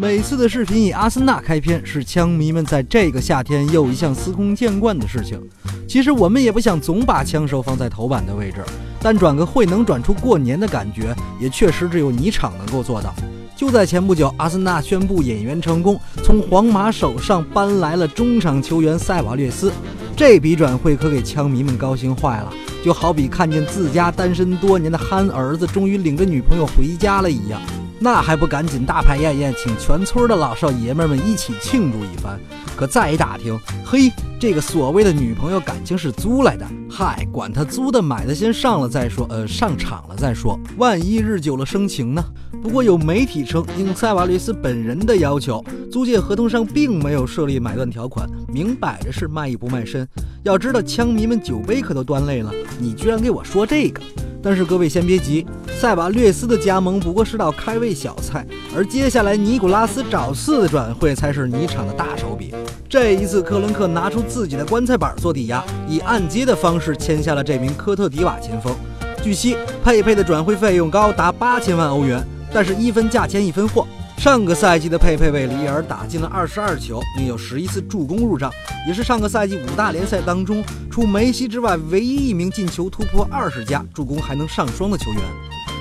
每次的视频以阿森纳开篇，是枪迷们在这个夏天又一项司空见惯的事情。其实我们也不想总把枪手放在头版的位置，但转个会能转出过年的感觉，也确实只有泥场能够做到。就在前不久，阿森纳宣布引援成功，从皇马手上搬来了中场球员塞瓦略斯。这笔转会可给枪迷们高兴坏了，就好比看见自家单身多年的憨儿子终于领着女朋友回家了一样。那还不赶紧大排宴宴，请全村的老少爷们们一起庆祝一番？可再一打听，嘿，这个所谓的女朋友感情是租来的。嗨，管他租的买的，先上了再说。呃，上场了再说，万一日久了生情呢？不过有媒体称，应塞瓦略斯本人的要求，租借合同上并没有设立买断条款，明摆着是卖艺不卖身。要知道，枪迷们酒杯可都端累了，你居然给我说这个！但是各位先别急，塞瓦略斯的加盟不过是道开胃小菜，而接下来尼古拉斯找四的转会才是尼场的大手笔。这一次，克伦克拿出自己的棺材板做抵押，以按揭的方式签下了这名科特迪瓦前锋。据悉，佩佩的转会费用高达八千万欧元，但是一分价钱一分货。上个赛季的佩佩为里尔打进了二十二球，并有十一次助攻入账，也是上个赛季五大联赛当中除梅西之外唯一一名进球突破二十加、助攻还能上双的球员。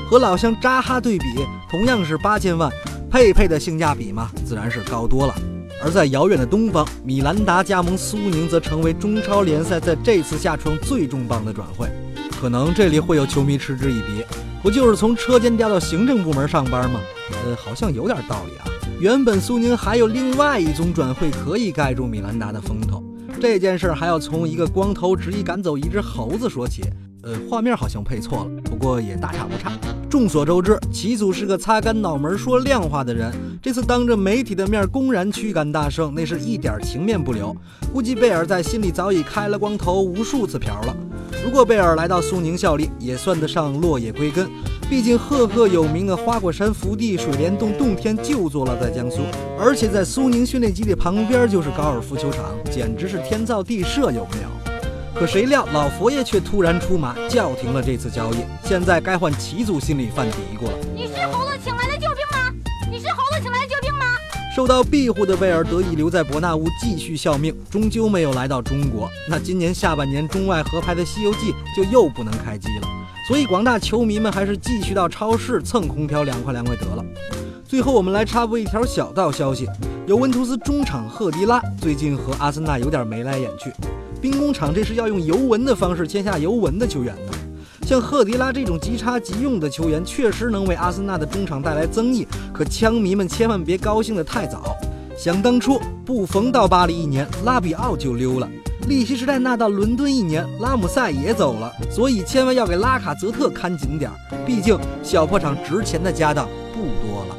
和老乡扎哈对比，同样是八千万，佩佩的性价比嘛，自然是高多了。而在遥远的东方，米兰达加盟苏宁，则成为中超联赛在这次下窗最重磅的转会。可能这里会有球迷嗤之以鼻，不就是从车间调到行政部门上班吗？呃，好像有点道理啊。原本苏宁还有另外一宗转会可以盖住米兰达的风头，这件事还要从一个光头执意赶走一只猴子说起。呃，画面好像配错了，不过也大差不差。众所周知，齐祖是个擦干脑门说亮话的人，这次当着媒体的面公然驱赶大圣，那是一点情面不留。估计贝尔在心里早已开了光头无数次瓢了。如果贝尔来到苏宁效力，也算得上落叶归根。毕竟赫赫有名的花果山福地水帘洞洞天就坐落在江苏，而且在苏宁训练基地旁边就是高尔夫球场，简直是天造地设，有没有？可谁料老佛爷却突然出马，叫停了这次交易。现在该换齐祖心里犯嘀咕了。你是猴子请来的救兵吗？你是猴子请来的救兵吗？受到庇护的贝尔得以留在伯纳乌继续效命，终究没有来到中国。那今年下半年中外合拍的《西游记》就又不能开机了。所以广大球迷们还是继续到超市蹭空调凉快凉快得了。最后我们来插播一条小道消息：尤文图斯中场赫迪拉最近和阿森纳有点眉来眼去。兵工厂这是要用尤文的方式签下尤文的球员呢。像赫迪拉这种即插即用的球员，确实能为阿森纳的中场带来增益。可枪迷们千万别高兴得太早。想当初布冯到巴黎一年，拉比奥就溜了。利希时代纳到伦敦一年，拉姆塞也走了，所以千万要给拉卡泽特看紧点儿，毕竟小破厂值钱的家当不多了。